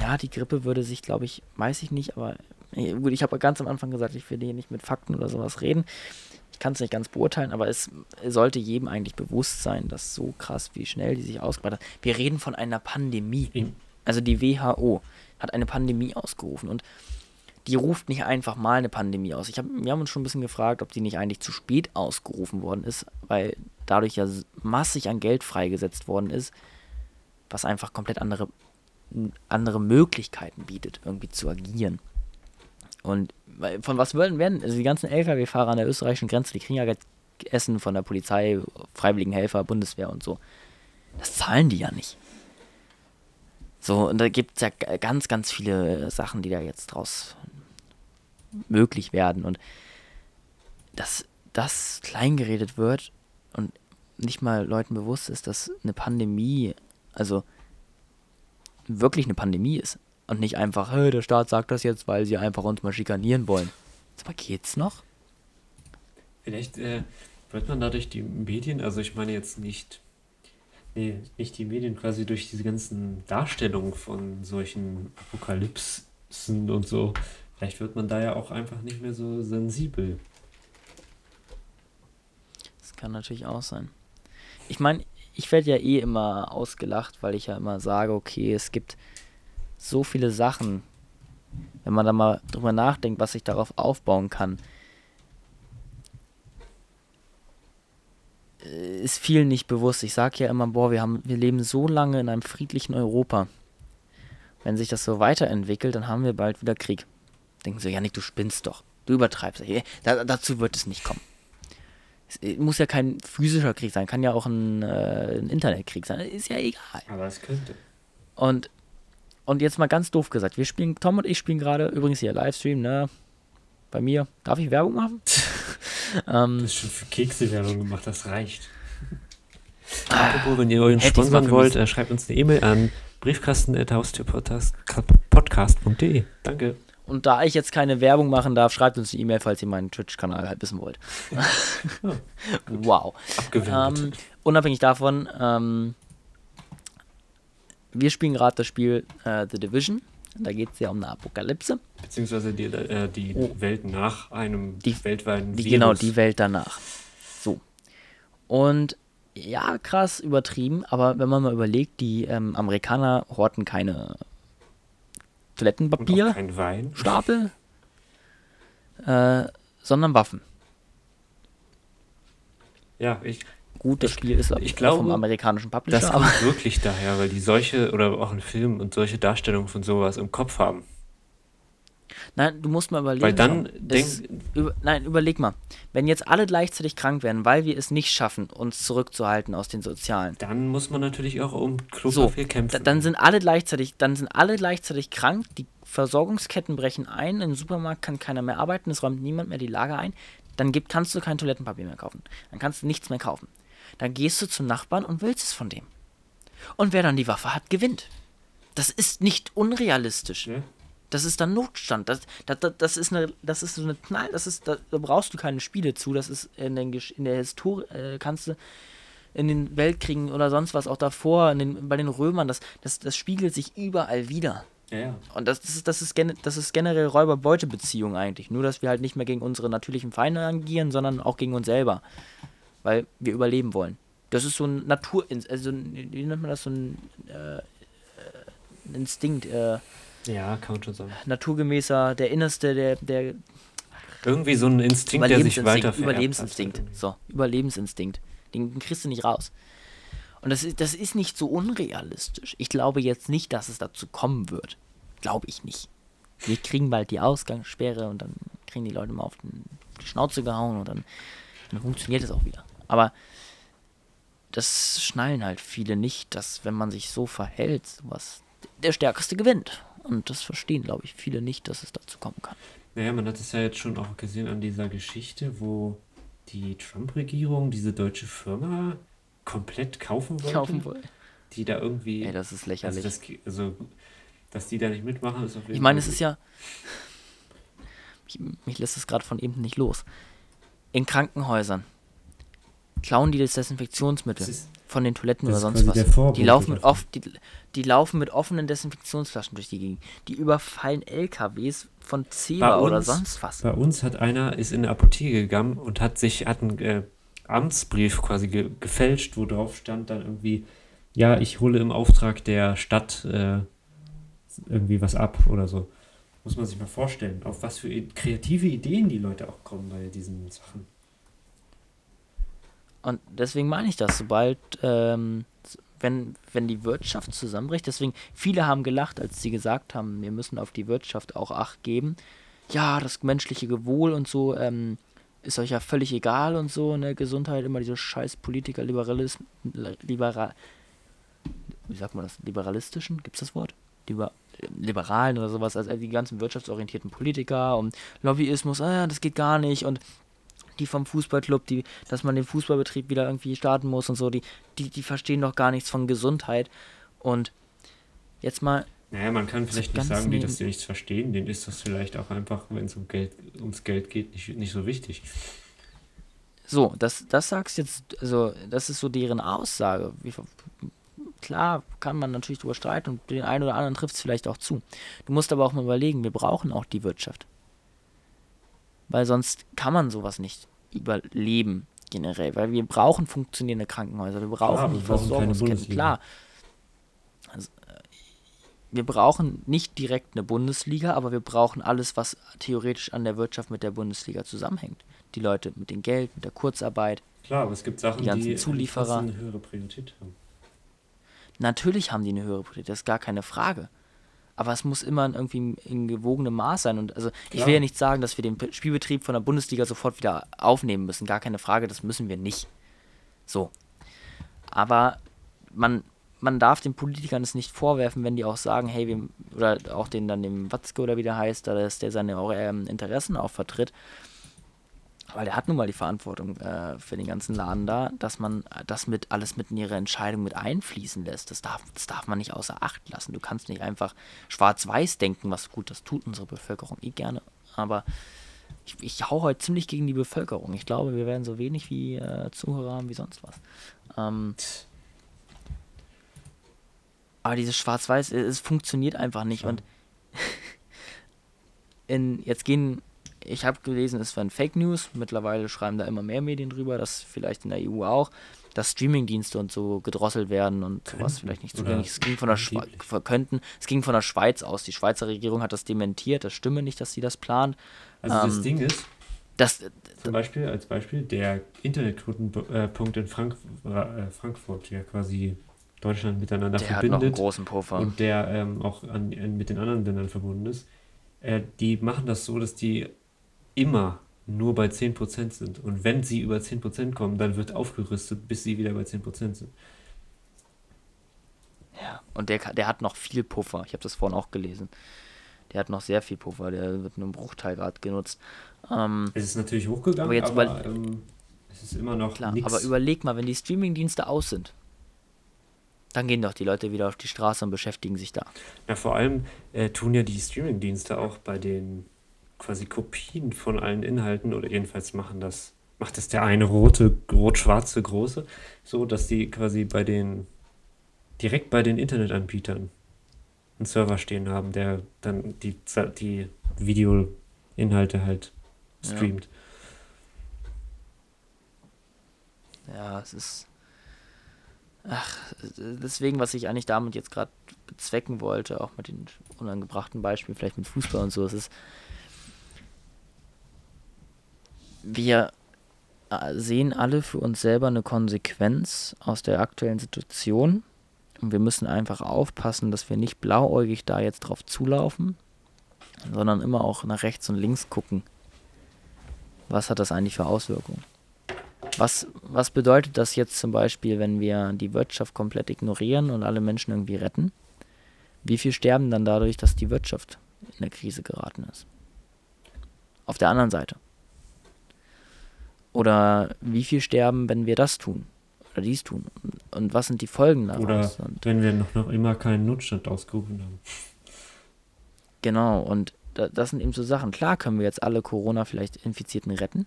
Ja, die Grippe würde sich, glaube ich, weiß ich nicht, aber eh, gut, ich habe ganz am Anfang gesagt, ich will hier nicht mit Fakten oder sowas reden. Ich kann es nicht ganz beurteilen, aber es sollte jedem eigentlich bewusst sein, dass so krass, wie schnell die sich ausgebreitet hat. Wir reden von einer Pandemie. Also die WHO hat eine Pandemie ausgerufen und die ruft nicht einfach mal eine Pandemie aus. Ich hab, wir haben uns schon ein bisschen gefragt, ob die nicht eigentlich zu spät ausgerufen worden ist, weil dadurch ja massig an Geld freigesetzt worden ist, was einfach komplett andere, andere Möglichkeiten bietet, irgendwie zu agieren. Und von was würden werden, also die ganzen Lkw-Fahrer an der österreichischen Grenze, die kriegen ja Essen von der Polizei, Freiwilligen Helfer, Bundeswehr und so. Das zahlen die ja nicht. So, und da gibt es ja ganz, ganz viele Sachen, die da jetzt draus möglich werden. Und dass das kleingeredet wird und nicht mal Leuten bewusst ist, dass eine Pandemie, also wirklich eine Pandemie ist. Und nicht einfach, hey, der Staat sagt das jetzt, weil sie einfach uns mal schikanieren wollen. Aber geht's noch? Vielleicht äh, wird man dadurch die Medien, also ich meine jetzt nicht, nee, nicht die Medien, quasi durch diese ganzen Darstellungen von solchen Apokalypsen und so, vielleicht wird man da ja auch einfach nicht mehr so sensibel. Das kann natürlich auch sein. Ich meine, ich werde ja eh immer ausgelacht, weil ich ja immer sage, okay, es gibt so viele Sachen, wenn man da mal drüber nachdenkt, was sich darauf aufbauen kann. äh, Ist vielen nicht bewusst. Ich sage ja immer, boah, wir haben, wir leben so lange in einem friedlichen Europa. Wenn sich das so weiterentwickelt, dann haben wir bald wieder Krieg. Denken sie, Janik, du spinnst doch. Du übertreibst. Da, dazu wird es nicht kommen. Es äh, muss ja kein physischer Krieg sein, kann ja auch ein, äh, ein Internetkrieg sein. Ist ja egal. Aber es könnte. Und, und jetzt mal ganz doof gesagt, wir spielen, Tom und ich spielen gerade, übrigens hier Livestream, ne? Bei mir. Darf ich Werbung machen? Du ähm, hast schon für Kekse Werbung gemacht, das reicht. Apropos, wenn ihr mal sponsern wollt, äh, schreibt uns eine E-Mail an briefkasten.haustürpodcast.de. Danke. Und da ich jetzt keine Werbung machen darf, schreibt uns eine E-Mail, falls ihr meinen Twitch-Kanal halt wissen wollt. wow. Abgewendet. Ähm, unabhängig davon, ähm, wir spielen gerade das Spiel äh, The Division. Da geht es ja um eine Apokalypse. Beziehungsweise die, äh, die Oh. Welt nach einem Die- weltweiten Die, Virus. genau, die Welt danach. So. Und ja, krass übertrieben, aber wenn man mal überlegt, die ähm, Amerikaner horten keine Toilettenpapier. Stapel, äh, sondern Waffen. Ja, ich, Gut, das Spiel ist ich vom glaube, amerikanischen Publisher, das kommt wirklich daher, weil die solche oder auch in Filmen und solche Darstellungen von sowas im Kopf haben. Nein, du musst mal überlegen. Weil dann es- über, nein, überleg mal. Wenn jetzt alle gleichzeitig krank werden, weil wir es nicht schaffen, uns zurückzuhalten aus den Sozialen, Dann muss man natürlich auch um So, Klopapier Da, kämpfen. dann sind alle gleichzeitig, dann sind alle gleichzeitig krank, die Versorgungsketten brechen ein, im Supermarkt kann keiner mehr arbeiten, es räumt niemand mehr die Lager ein, dann gibt, kannst du kein Toilettenpapier mehr kaufen. Dann kannst du nichts mehr kaufen. Dann gehst du zum Nachbarn und willst es von dem. Und wer dann die Waffe hat, gewinnt. Das ist nicht unrealistisch. Ja. Das ist dann Notstand. Das, das, das, ist eine, das ist so eine Knall, das ist, da, da brauchst du keine Spiele zu. Das ist in, den, in der Historie, äh, kannst du in den Weltkriegen oder sonst was auch davor, in den, bei den Römern, das, das, das spiegelt sich überall wieder. Ja, ja. Und das, das, ist, das, ist, gen das ist generell Räuber-Beute-Beziehung eigentlich. Nur, dass wir halt nicht mehr gegen unsere natürlichen Feinde agieren, sondern auch gegen uns selber. Weil wir überleben wollen. Das ist so ein Natur... Also, wie nennt man das? So ein äh, Instinkt. Äh, ja, kann man schon sagen. Naturgemäßer, der Innerste, der... der Irgendwie so ein Instinkt, der sich weiter Überlebensinstinkt. So, Überlebensinstinkt. Den, kriegst du nicht raus. Und das ist, das ist nicht so unrealistisch. Ich glaube jetzt nicht, dass es dazu kommen wird. Glaube ich nicht. Wir kriegen bald die Ausgangssperre und dann kriegen die Leute mal auf, den, die Schnauze gehauen und dann, dann funktioniert es auch wieder. Aber das schnallen halt viele nicht, dass wenn man sich so verhält, was der Stärkste gewinnt. Und das verstehen, glaube ich, viele nicht, dass es dazu kommen kann. Naja, man hat es ja jetzt schon auch gesehen an dieser Geschichte, wo die Trump-Regierung diese deutsche Firma komplett kaufen wollte. Kaufen wollte. Die da irgendwie. Ey, das ist lächerlich. Also, das, also, dass die da nicht mitmachen, ist auf jeden Fall. Ich meine, es ist ja. Mich, mich lässt es gerade von eben nicht los. In Krankenhäusern klauen die das Desinfektionsmittel das von den Toiletten oder sonst was. Die laufen, mit off, die, die, laufen mit offenen Desinfektionsflaschen durch die Gegend. Die überfallen LKWs von Zebra oder sonst was. Bei uns hat einer, ist in eine Apotheke gegangen und hat sich, hat einen äh, Amtsbrief quasi ge gefälscht, wo drauf stand dann irgendwie, ja, ich hole im Auftrag der Stadt äh, irgendwie was ab oder so. Muss man sich mal vorstellen, auf was für kreative Ideen die Leute auch kommen bei diesen Sachen. Und deswegen meine ich das, sobald, ähm, wenn, wenn die Wirtschaft zusammenbricht, deswegen, viele haben gelacht, als sie gesagt haben, wir müssen auf die Wirtschaft auch Acht geben. Ja, das menschliche Gewohl und so, ähm, ist euch ja völlig egal und so, ne, Gesundheit, immer diese scheiß Politiker, Liberalismus, liberal, wie sagt man das, liberalistischen, gibt's das Wort? Liber, Liberalen oder sowas, also die ganzen wirtschaftsorientierten Politiker und Lobbyismus, ah, das geht gar nicht und die vom Fußballclub, die, dass man den Fußballbetrieb wieder irgendwie starten muss und so, die, die, die verstehen doch gar nichts von Gesundheit und jetzt mal naja, man kann vielleicht nicht sagen, die, dass die nichts verstehen. Denen ist das vielleicht auch einfach, wenn es um Geld, ums Geld geht, nicht, nicht so wichtig. So, das, das sagst jetzt, also das ist so deren Aussage. Wie, klar kann man natürlich drüber streiten und den einen oder anderen trifft es vielleicht auch zu. Du musst aber auch mal überlegen, wir brauchen auch die Wirtschaft. Weil sonst kann man sowas nicht überleben generell, weil wir brauchen funktionierende Krankenhäuser, wir brauchen die Versorgungsketten, klar. Also, wir brauchen nicht direkt eine Bundesliga, aber wir brauchen alles, was theoretisch an der Wirtschaft mit der Bundesliga zusammenhängt. Die Leute mit dem Geld, mit der Kurzarbeit. Klar, aber es gibt Sachen, die, ganzen die Zulieferer. eine höhere Priorität haben. Natürlich haben die eine höhere Priorität, das ist gar keine Frage. Aber es muss immer irgendwie in gewogenem Maß sein. Und also ich will ja nicht sagen, dass wir den Spielbetrieb von der Bundesliga sofort wieder aufnehmen müssen. Gar keine Frage, das müssen wir nicht. So. Aber man, man darf den Politikern es nicht vorwerfen, wenn die auch sagen, hey, wir, oder auch den dann dem Watzke oder wie der heißt, dass der seine ähm, Interessen auch vertritt, weil der hat nun mal die Verantwortung äh, für den ganzen Laden da, dass man das mit alles mit in ihre Entscheidung mit einfließen lässt. Das darf, das darf man nicht außer Acht lassen. Du kannst nicht einfach schwarz-weiß denken, was gut, das tut unsere Bevölkerung eh gerne. Aber ich, ich hau heute ziemlich gegen die Bevölkerung. Ich glaube, wir werden so wenig wie äh, Zuhörer haben wie sonst was. Ähm, aber dieses Schwarz-Weiß, es funktioniert einfach nicht. Ja. Und in, jetzt gehen, ich habe gelesen, es waren Fake News. Mittlerweile schreiben da immer mehr Medien drüber, dass vielleicht in der EU auch, dass Streamingdienste und so gedrosselt werden und könnten. sowas vielleicht nicht zugänglich. Es ging von der Schweiz, könnten, es ging von der Schweiz aus. Die Schweizer Regierung hat das dementiert. Das stimme nicht, dass sie das plant. Also ähm, das Ding ist, das, zum Beispiel als Beispiel der Internetknotenpunkt in Frank äh, Frankfurt, der quasi Deutschland miteinander der verbindet. Hat noch einen großen Puffer. Und der ähm, auch an, mit den anderen Ländern verbunden ist. Äh, die machen das so, dass die immer nur bei 10% sind. Und wenn sie über 10% kommen, dann wird aufgerüstet, bis sie wieder bei 10% sind. Ja, und der, der hat noch viel Puffer. Ich habe das vorhin auch gelesen. Der hat noch sehr viel Puffer. Der wird nur im Bruchteil gerade genutzt. Ähm, es ist natürlich hochgegangen, aber, jetzt aber ähm, es ist immer noch klar, Aber überleg mal, wenn die Streamingdienste aus sind, dann gehen doch die Leute wieder auf die Straße und beschäftigen sich da. Ja, vor allem äh, tun ja die Streamingdienste auch bei den quasi Kopien von allen Inhalten oder jedenfalls machen das, macht das der eine rote, rot-schwarze große, so dass die quasi bei den, direkt bei den Internetanbietern einen Server stehen haben, der dann die, die Videoinhalte halt streamt. Ja, ja es ist. Ach, deswegen, was ich eigentlich damit jetzt gerade bezwecken wollte, auch mit den unangebrachten Beispielen, vielleicht mit Fußball und so, es ist, wir äh, sehen alle für uns selber eine Konsequenz aus der aktuellen Situation und wir müssen einfach aufpassen, dass wir nicht blauäugig da jetzt drauf zulaufen, sondern immer auch nach rechts und links gucken. Was hat das eigentlich für Auswirkungen? Was, was bedeutet das jetzt zum Beispiel, wenn wir die Wirtschaft komplett ignorieren und alle Menschen irgendwie retten? Wie viel sterben dann dadurch, dass die Wirtschaft in eine Krise geraten ist? Auf der anderen Seite. Oder wie viel sterben, wenn wir das tun? Oder dies tun? Und was sind die Folgen daraus? Oder wenn wir noch, noch immer keinen Notstand ausgerufen haben. Genau, und das sind eben so Sachen. Klar können wir jetzt alle Corona-vielleicht-Infizierten retten,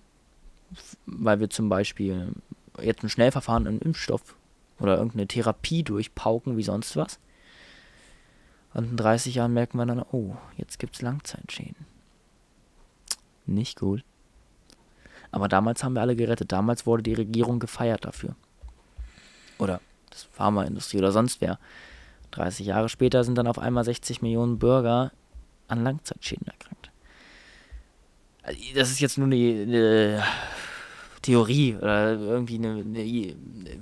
weil wir zum Beispiel jetzt ein Schnellverfahren im Impfstoff oder irgendeine Therapie durchpauken wie sonst was. Und in 30 Jahren merken wir dann, oh, jetzt gibt es Langzeitschäden. Nicht gut. Aber damals haben wir alle gerettet. Damals wurde die Regierung gefeiert dafür. Oder das Pharmaindustrie oder sonst wer. 30 Jahre später sind dann auf einmal 60 Millionen Bürger an Langzeitschäden erkrankt. Also, das ist jetzt nur eine, Theorie oder irgendwie eine, eine,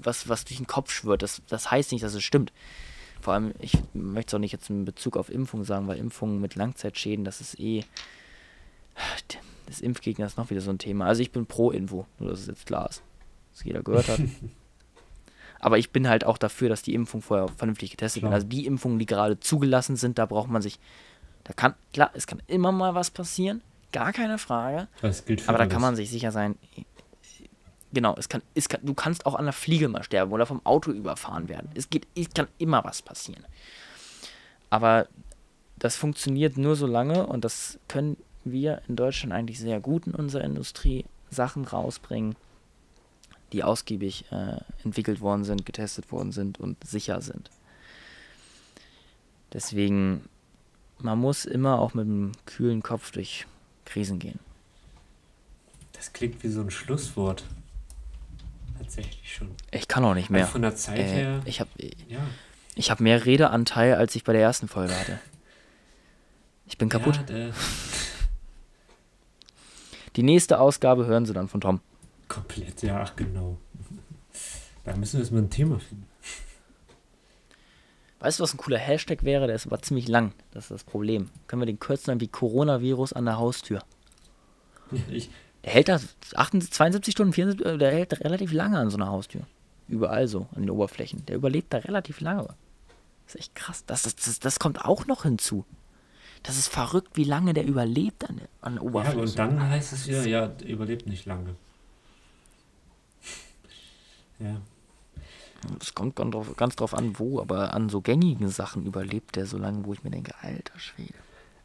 was, was durch den Kopf schwirrt. Das, das heißt nicht, dass es stimmt. Vor allem, ich möchte es auch nicht jetzt in Bezug auf Impfung sagen, weil Impfungen mit Langzeitschäden, das ist eh des Impfgegners noch wieder so ein Thema. Also ich bin pro Info, nur dass es jetzt klar ist, dass jeder gehört hat. Aber ich bin halt auch dafür, dass die Impfung vorher vernünftig getestet wird. Also die Impfungen, die gerade zugelassen sind, da braucht man sich, da kann, klar, es kann immer mal was passieren, gar keine Frage. Das gilt für aber da kann man sich sicher sein, genau, es kann, es kann, du kannst auch an der Fliege mal sterben oder vom Auto überfahren werden. Es geht, es kann immer was passieren. Aber das funktioniert nur so lange und das können wir in Deutschland eigentlich sehr gut in unserer Industrie Sachen rausbringen, die ausgiebig äh, entwickelt worden sind, getestet worden sind und sicher sind. Deswegen, man muss immer auch mit einem kühlen Kopf durch Krisen gehen. Das klingt wie so ein Schlusswort. Tatsächlich schon. Ich kann auch nicht mehr. Also von der Zeit äh, her. Ich habe ja. hab mehr Redeanteil, als ich bei der ersten Folge hatte. Ich bin kaputt. Ja, die nächste Ausgabe hören Sie dann von Tom. Komplett, ja, ach genau. Da müssen wir jetzt mal ein Thema finden. Weißt du, was ein cooler Hashtag wäre? Der ist aber ziemlich lang. Das ist das Problem. Können wir den kürzen wie Coronavirus an der Haustür? Ich, der hält da 28, 72 Stunden, 74, äh, der hält relativ lange an so einer Haustür. Überall so, an den Oberflächen. Der überlebt da relativ lange. Das ist echt krass. Das, das, das, das kommt auch noch hinzu. Das ist verrückt, wie lange der überlebt an, an der Oberfläche. Ja, und dann heißt es wieder, ja, überlebt nicht lange. ja. Es kommt ganz drauf, ganz drauf an, wo, aber an so gängigen Sachen überlebt der so lange, wo ich mir denke, alter Schwede.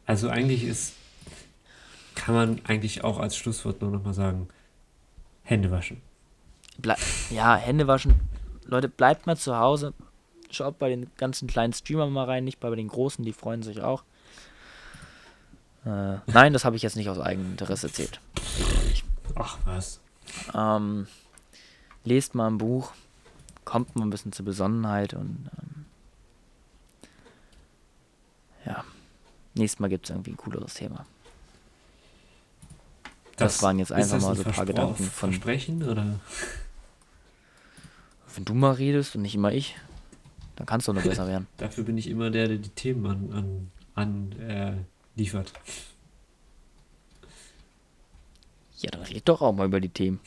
Also eigentlich ist, kann man eigentlich auch als Schlusswort nur nochmal sagen, Hände waschen. Ble ja, Hände waschen. Leute, bleibt mal zu Hause. Schaut bei den ganzen kleinen Streamern mal rein, nicht bei den großen, die freuen sich auch. Äh, nein, das habe ich jetzt nicht aus eigenem Interesse erzählt. Ach, was? Ähm, lest mal ein Buch, kommt mal ein bisschen zur Besonnenheit und ähm, ja, nächstes Mal gibt es irgendwie ein cooleres Thema. Das, das waren jetzt einfach mal so ein paar Gedanken von. Versprechen oder? Wenn du mal redest und nicht immer ich, dann kannst du noch besser werden. Dafür bin ich immer der, der die Themen an, an, an äh, liefert. Ja, dann red doch auch mal über die Themen.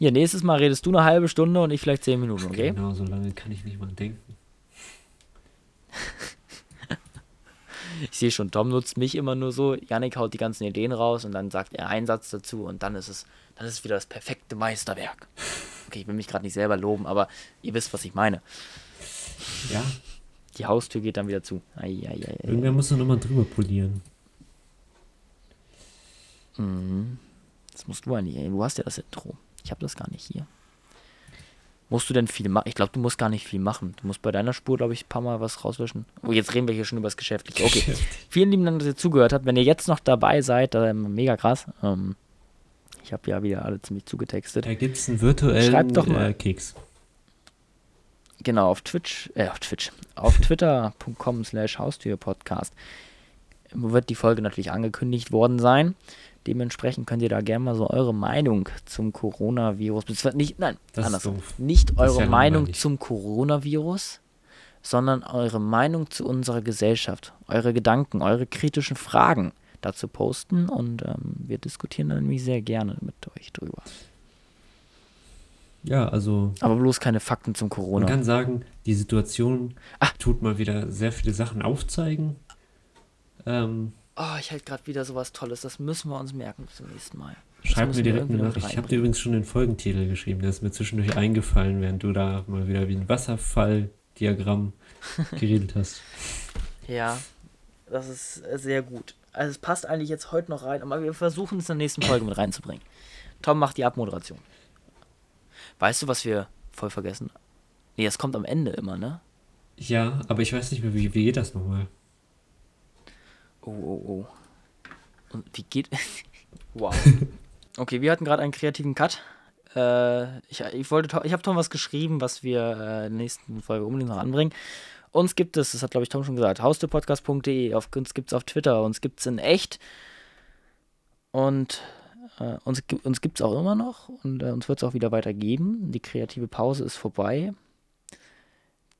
Ja, nächstes Mal redest du eine halbe Stunde und ich vielleicht zehn Minuten, okay? Genau, so lange kann ich nicht mal denken. ich sehe schon, Tom nutzt mich immer nur so. Yannick haut die ganzen Ideen raus und dann sagt er einen Satz dazu und dann ist es, dann ist es wieder das perfekte Meisterwerk. Okay, ich will mich gerade nicht selber loben, aber ihr wisst, was ich meine. Ja, die Haustür geht dann wieder zu. Ei, ei, ei, Irgendwer muss noch mal drüber polieren. Mhm. Das musst du eigentlich. Du hast ja das Intro. Ich habe das gar nicht hier. Musst du denn viel machen? Ich glaube, du musst gar nicht viel machen. Du musst bei deiner Spur, glaube ich, ein paar Mal was rauslöschen. Oh, jetzt reden wir hier schon über das Geschäftliche. Okay. Vielen lieben Dank, dass ihr zugehört habt. Wenn ihr jetzt noch dabei seid, ähm, mega krass. Ähm, ich habe ja wieder alle ziemlich zugetextet. Da gibt es einen virtuellen Schreibt doch mal. Äh, Keks. Genau, auf Twitch, äh, auf Twitch, auf twitter.com slash Haustürpodcast wird die Folge natürlich angekündigt worden sein. Dementsprechend könnt ihr da gerne mal so eure Meinung zum Coronavirus, beziehungsweise nicht, nein, Das doof. Nicht eure ja Meinung langweilig. zum Coronavirus, sondern eure Meinung zu unserer Gesellschaft, eure Gedanken, eure kritischen Fragen dazu posten und ähm, wir diskutieren dann nämlich sehr gerne mit euch drüber. Ja, also Aber bloß keine Fakten zum man Corona. kann sagen, die Situation Ah. tut mal wieder sehr viele Sachen aufzeigen. Ähm, Oh, ich hätte gerade wieder sowas Tolles, das müssen wir uns merken zum nächsten Mal. Das schreib mir direkt eine Nachricht. Ich habe dir übrigens schon den Folgentitel geschrieben. Der ist mir zwischendurch eingefallen, während du da mal wieder wie ein Wasserfalldiagramm geredet hast. Ja, das ist sehr gut. Also es passt eigentlich jetzt heute noch rein, aber wir versuchen es in der nächsten Folge mit reinzubringen. Tom macht die Abmoderation. Weißt du, was wir voll vergessen? Nee, es kommt am Ende immer, ne? Ja, aber ich weiß nicht mehr, wie, wie geht das nochmal? Oh, oh, oh. Und wie geht. wow. Okay, wir hatten gerade einen kreativen Cut. Äh, ich, ich, wollte, ich habe Tom was geschrieben, was wir äh, in der nächsten Folge unbedingt noch anbringen. Uns gibt es, das hat glaube ich Tom schon gesagt, haustürpodcast.de, auf, uns gibt es auf Twitter, uns gibt es in echt. Und äh, uns, uns gibt es auch immer noch und äh, uns wird es auch wieder weitergeben. Die kreative Pause ist vorbei.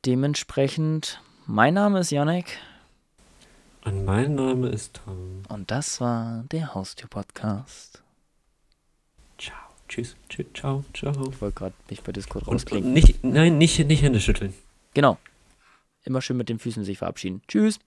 Dementsprechend, mein Name ist Janek. Und mein Name ist Tom. Und das war der Haustür-Podcast. Ciao. Tschüss. Tschüss. Ciao. Ciao. Ich wollte gerade mich bei Discord Und, und rausklicken. nicht, nein, nicht, nicht Hände schütteln. Genau. Immer schön mit den Füßen sich verabschieden. Tschüss.